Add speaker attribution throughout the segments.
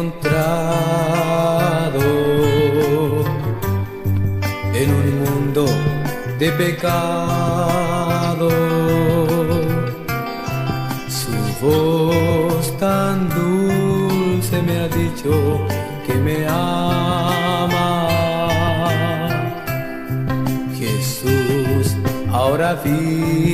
Speaker 1: encontrado en un mundo de pecado. Su voz tan dulce me ha dicho que me ama. Jesús, ahora vi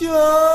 Speaker 1: 家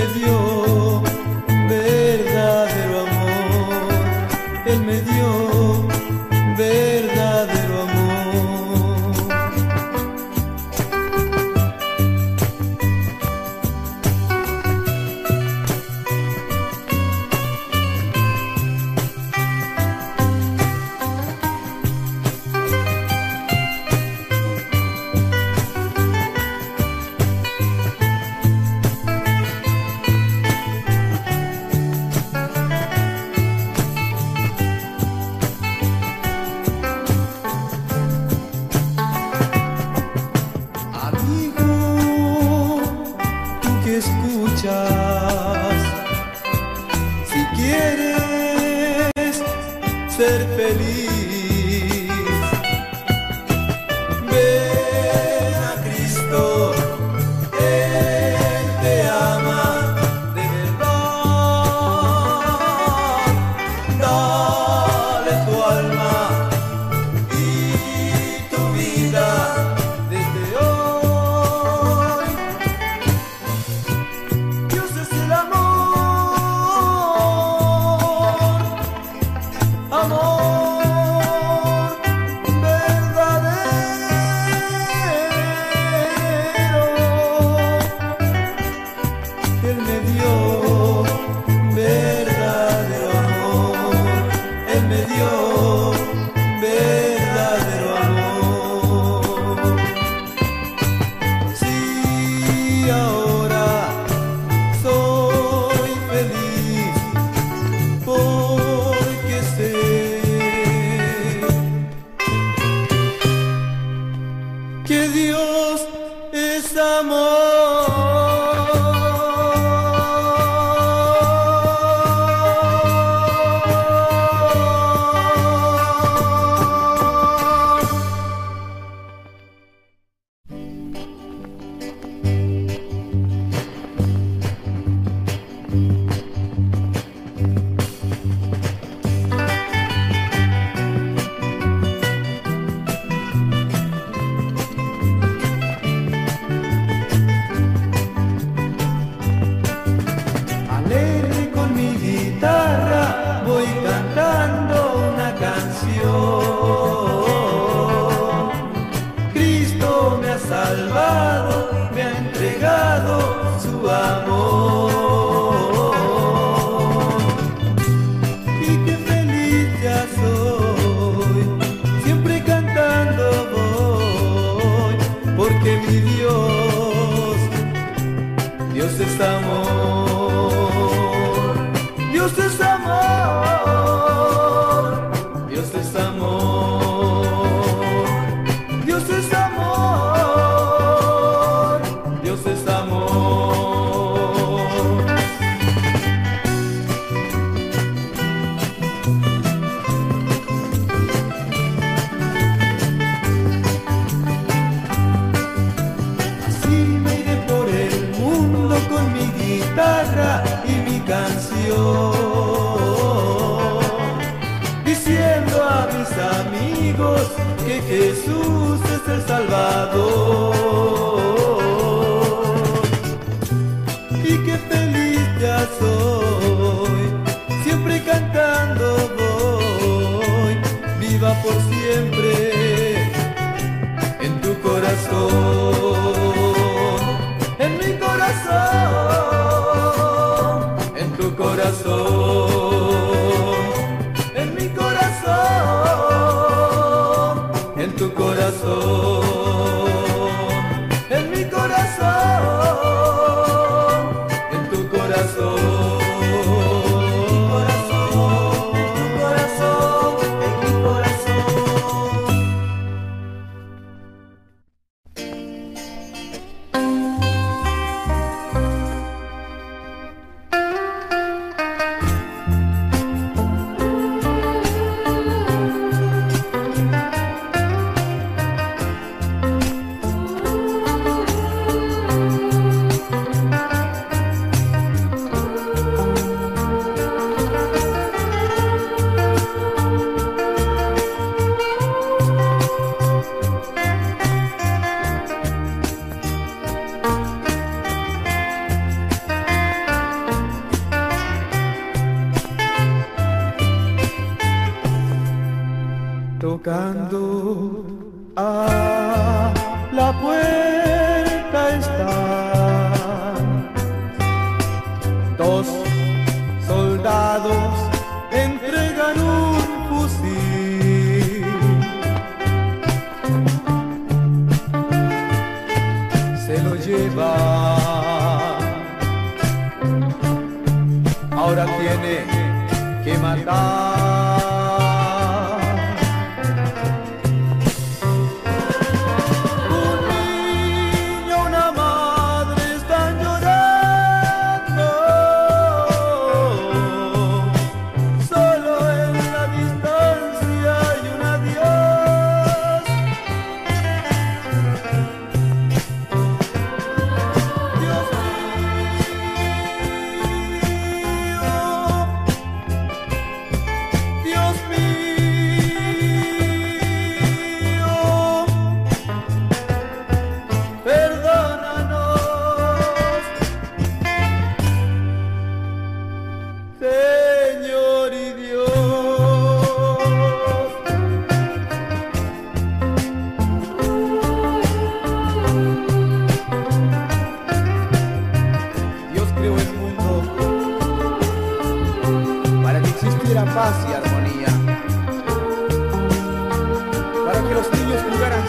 Speaker 1: me dio ser feliz, feliz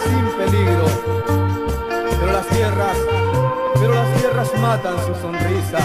Speaker 1: sin peligro. Pero las tierras, pero las tierras matan su sonrisa.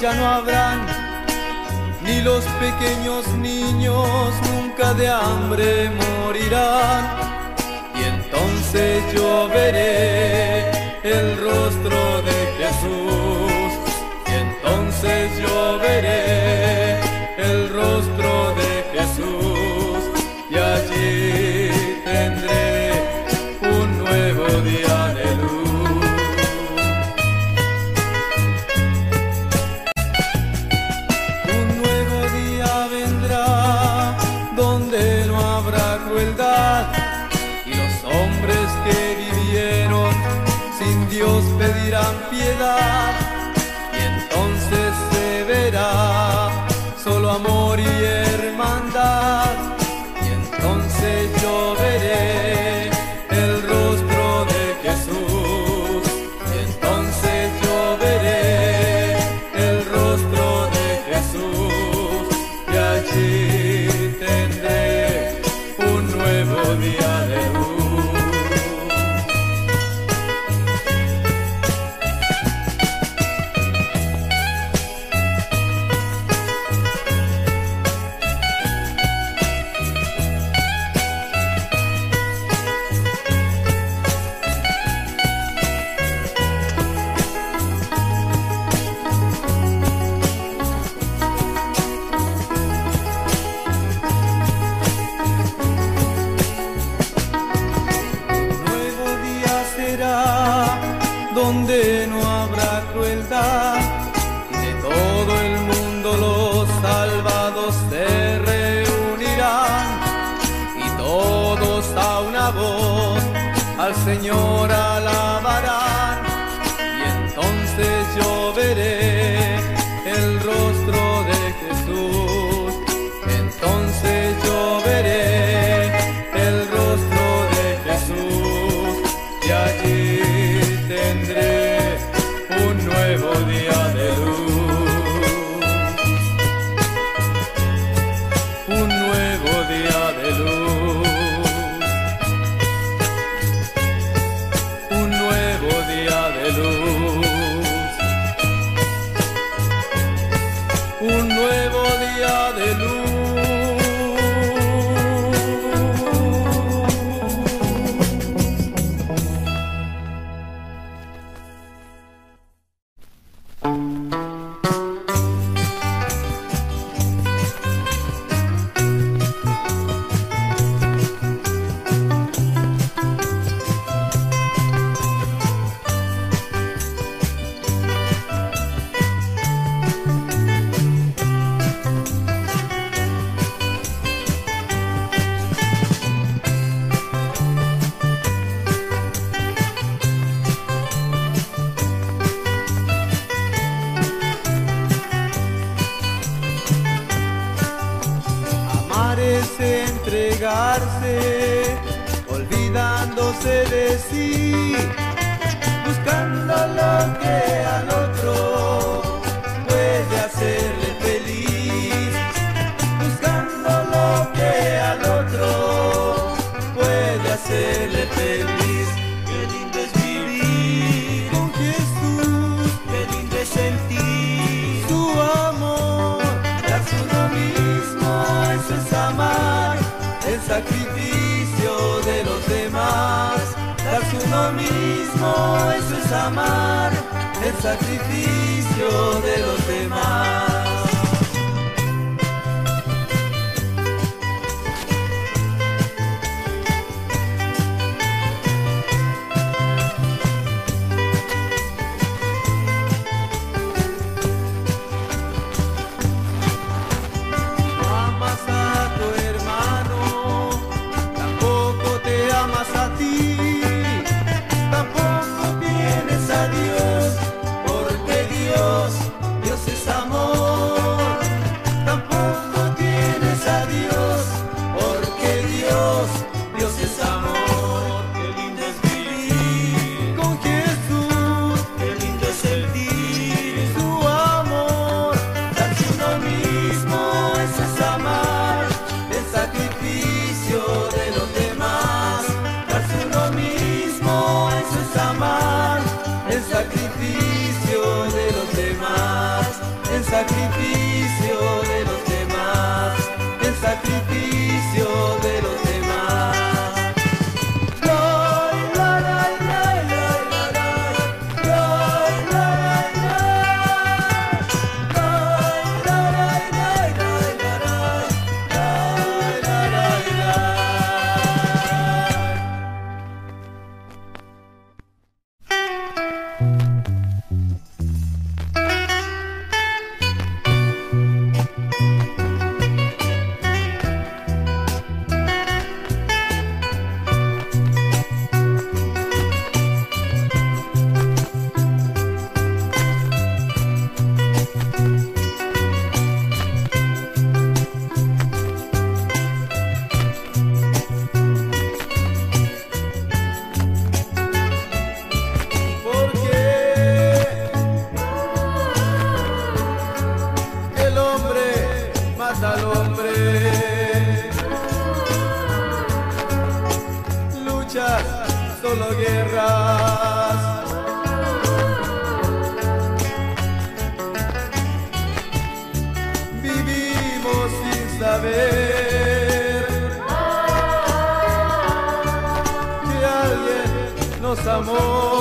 Speaker 1: ya no habrán, ni los pequeños niños nunca de hambre morirán. Y entonces yo veré el rostro de Jesús, y entonces yo veré. de buscando lo que a eso es amar el sacrificio de los demás. nosso amor.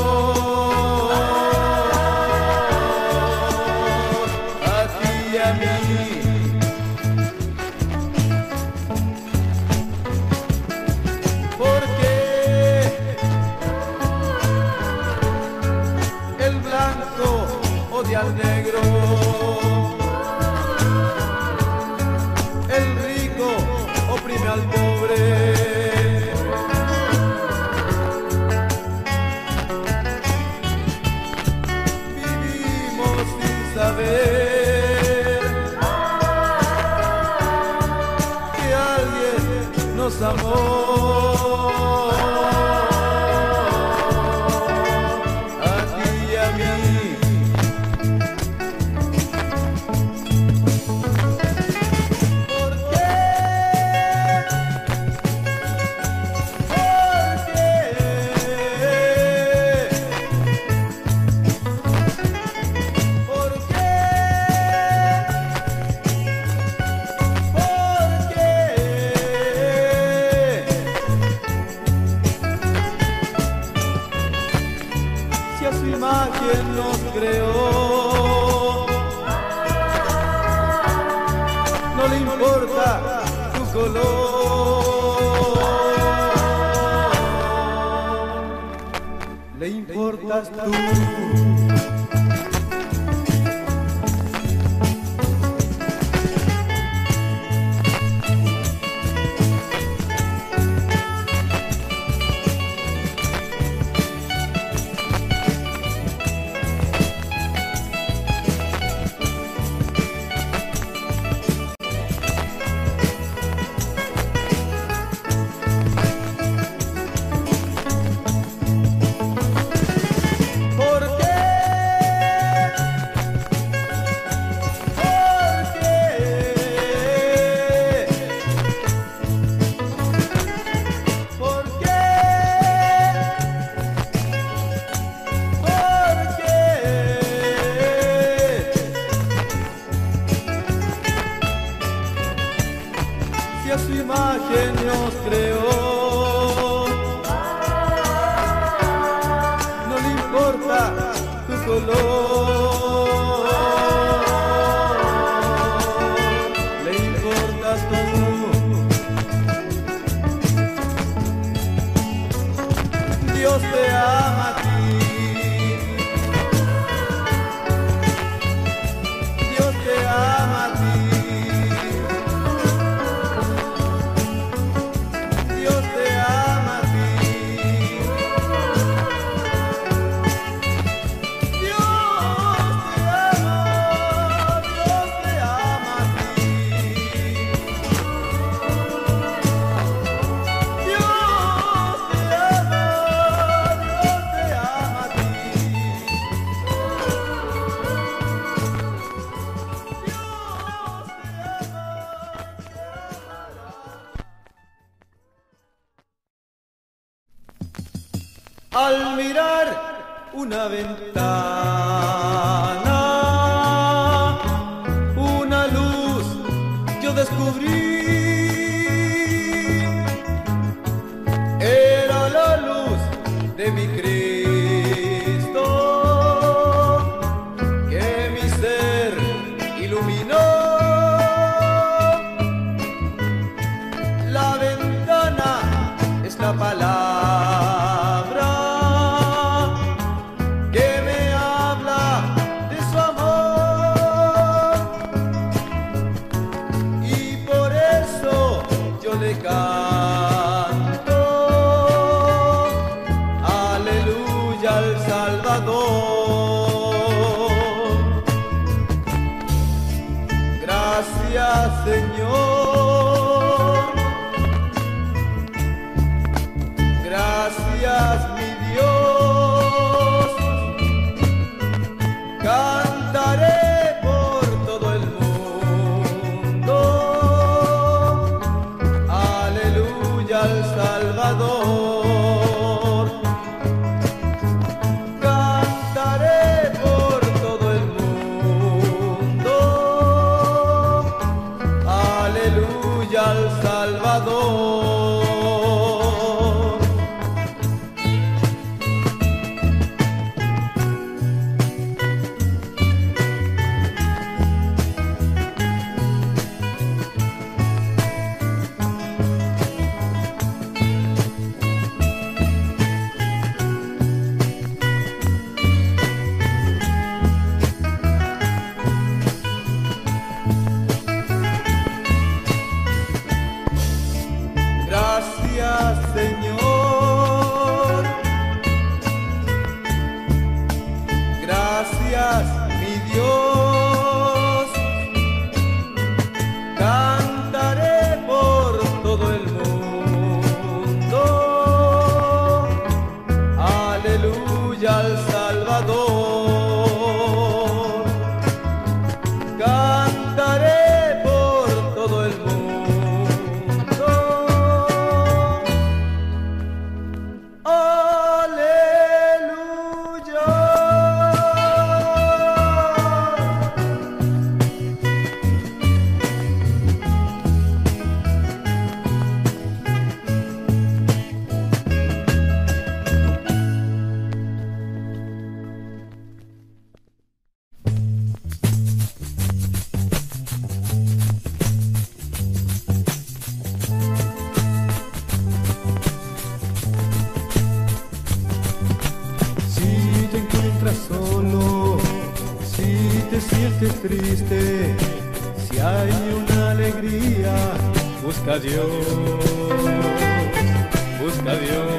Speaker 1: Ventana, alegría,